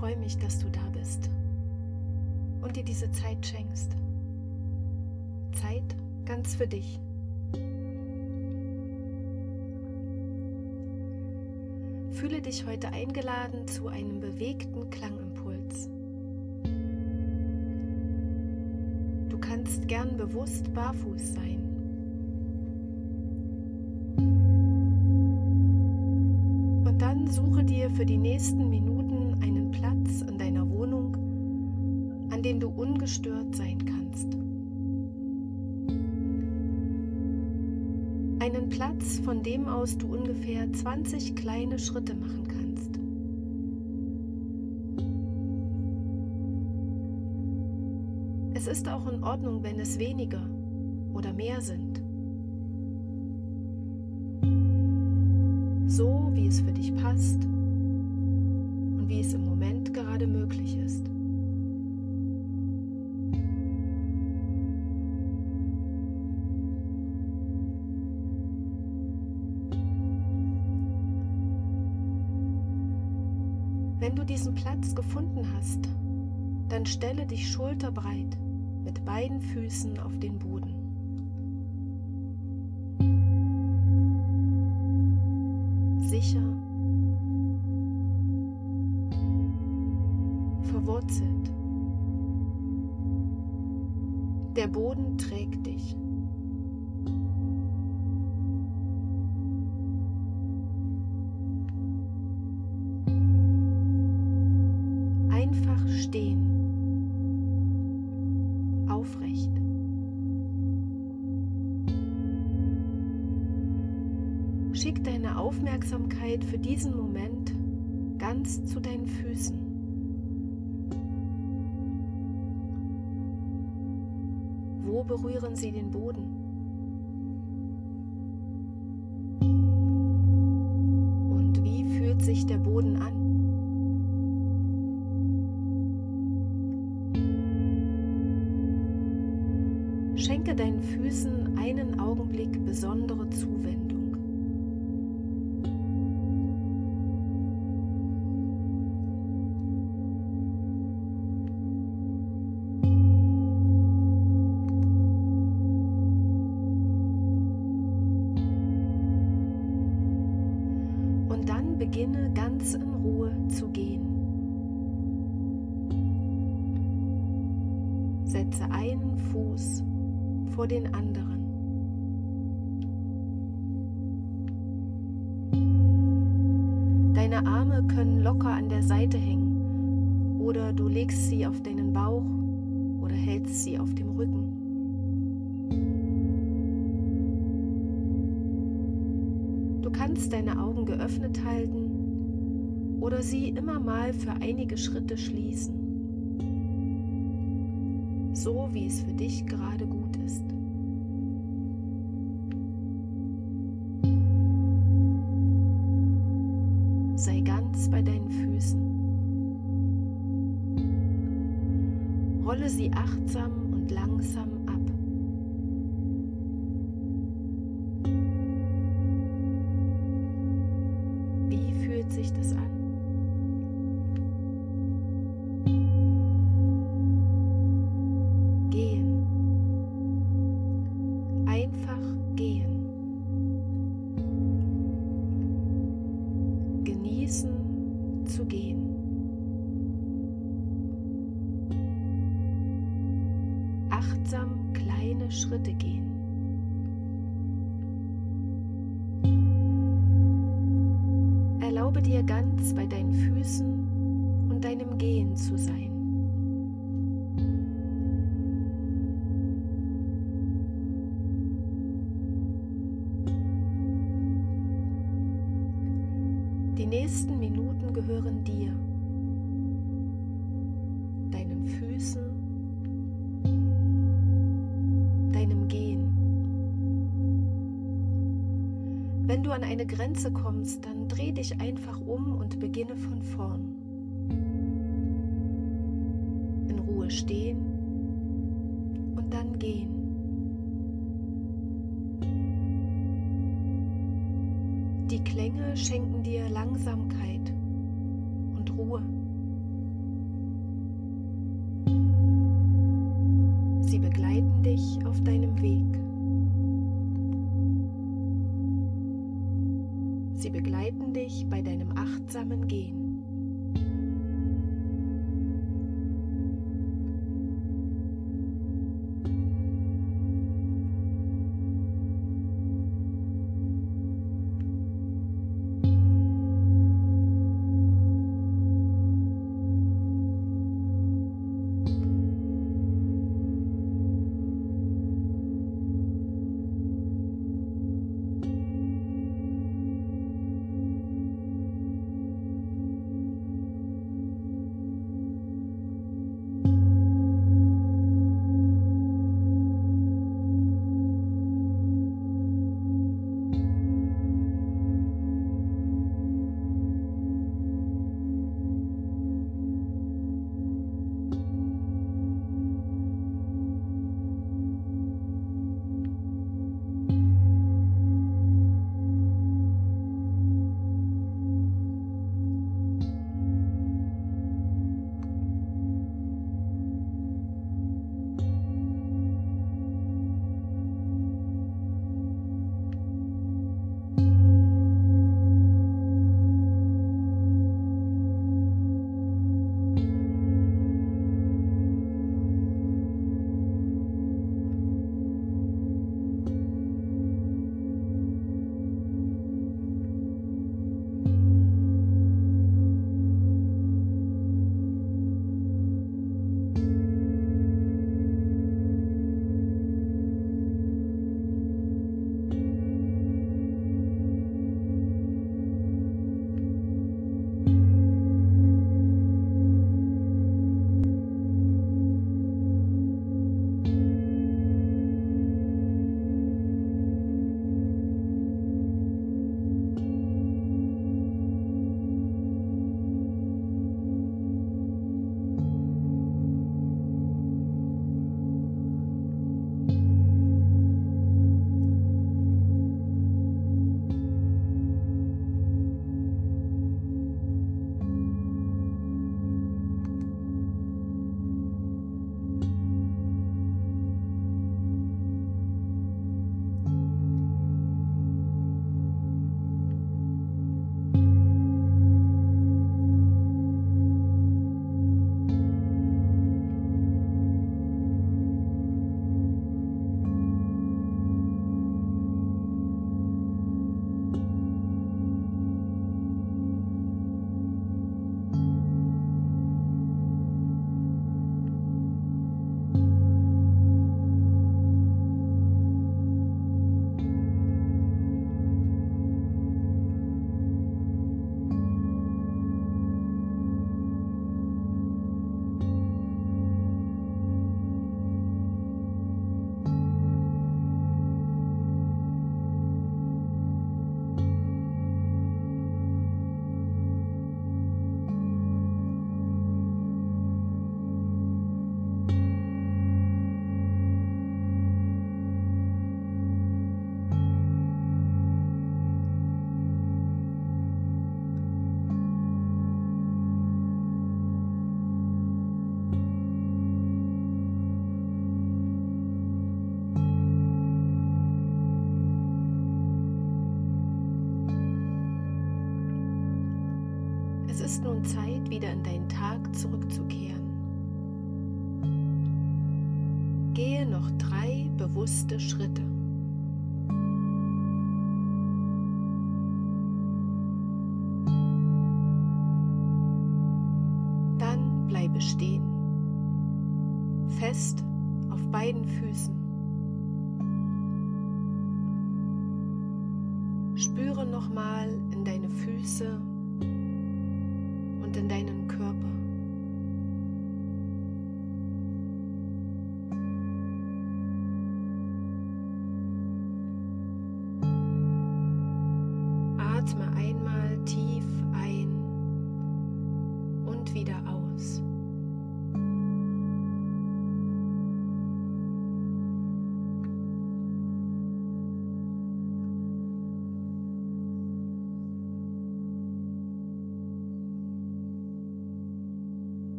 Freue mich, dass du da bist und dir diese Zeit schenkst. Zeit ganz für dich. Fühle dich heute eingeladen zu einem bewegten Klangimpuls. Du kannst gern bewusst barfuß sein. Und dann suche dir für die nächsten Minuten Platz in deiner Wohnung, an dem du ungestört sein kannst. Einen Platz, von dem aus du ungefähr 20 kleine Schritte machen kannst. Es ist auch in Ordnung, wenn es weniger oder mehr sind. So, wie es für dich passt gerade möglich ist. Wenn du diesen Platz gefunden hast, dann stelle dich schulterbreit mit beiden Füßen auf den Boden. Sicher, verwurzelt. Der Boden trägt dich. Schick deine Aufmerksamkeit für diesen Moment ganz zu deinen Füßen. Berühren sie den Boden? Und wie fühlt sich der Boden an? Schenke deinen Füßen einen Augenblick besondere Zuwendung. Beginne ganz in Ruhe zu gehen. Setze einen Fuß vor den anderen. Deine Arme können locker an der Seite hängen oder du legst sie auf deinen Bauch oder hältst sie auf dem Rücken. Du kannst deine Augen geöffnet halten oder sie immer mal für einige Schritte schließen, so wie es für dich gerade gut ist. Sei ganz bei deinen Füßen. Rolle sie achtsam und langsam Genießen zu gehen. Achtsam kleine Schritte gehen. Erlaube dir ganz bei deinen Füßen und deinem Gehen zu sein. Die nächsten Minuten gehören dir, deinen Füßen, deinem Gehen. Wenn du an eine Grenze kommst, dann dreh dich einfach um und beginne von vorn. In Ruhe stehen und dann gehen. Die Klänge schenken dir Langsamkeit und Ruhe. Sie begleiten dich auf deinem Weg. Sie begleiten dich bei deinem achtsamen Gehen. Ist nun Zeit, wieder in deinen Tag zurückzukehren. Gehe noch drei bewusste Schritte. Dann bleibe stehen, fest auf beiden Füßen. Spüre nochmal in deine Füße und in deinen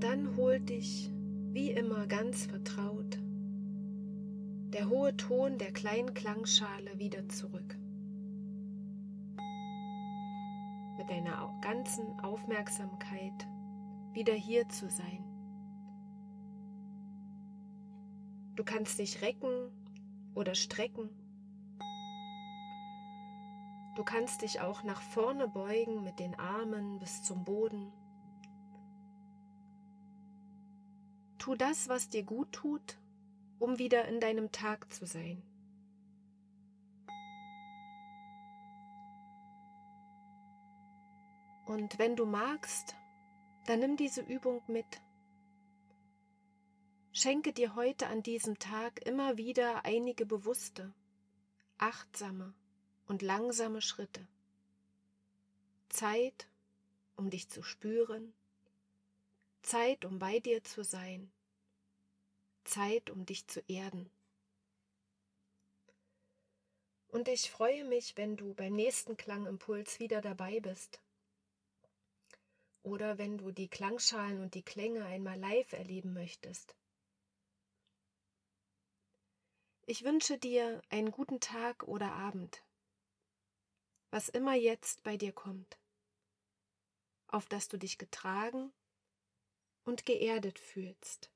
Und dann holt dich, wie immer ganz vertraut, der hohe Ton der kleinen Klangschale wieder zurück. mit deiner ganzen Aufmerksamkeit wieder hier zu sein. Du kannst dich recken oder strecken. Du kannst dich auch nach vorne beugen mit den Armen bis zum Boden. Tu das, was dir gut tut, um wieder in deinem Tag zu sein. Und wenn du magst, dann nimm diese Übung mit. Schenke dir heute an diesem Tag immer wieder einige bewusste, achtsame und langsame Schritte. Zeit, um dich zu spüren, Zeit, um bei dir zu sein, Zeit, um dich zu erden. Und ich freue mich, wenn du beim nächsten Klangimpuls wieder dabei bist. Oder wenn du die Klangschalen und die Klänge einmal live erleben möchtest. Ich wünsche dir einen guten Tag oder Abend, was immer jetzt bei dir kommt, auf dass du dich getragen und geerdet fühlst.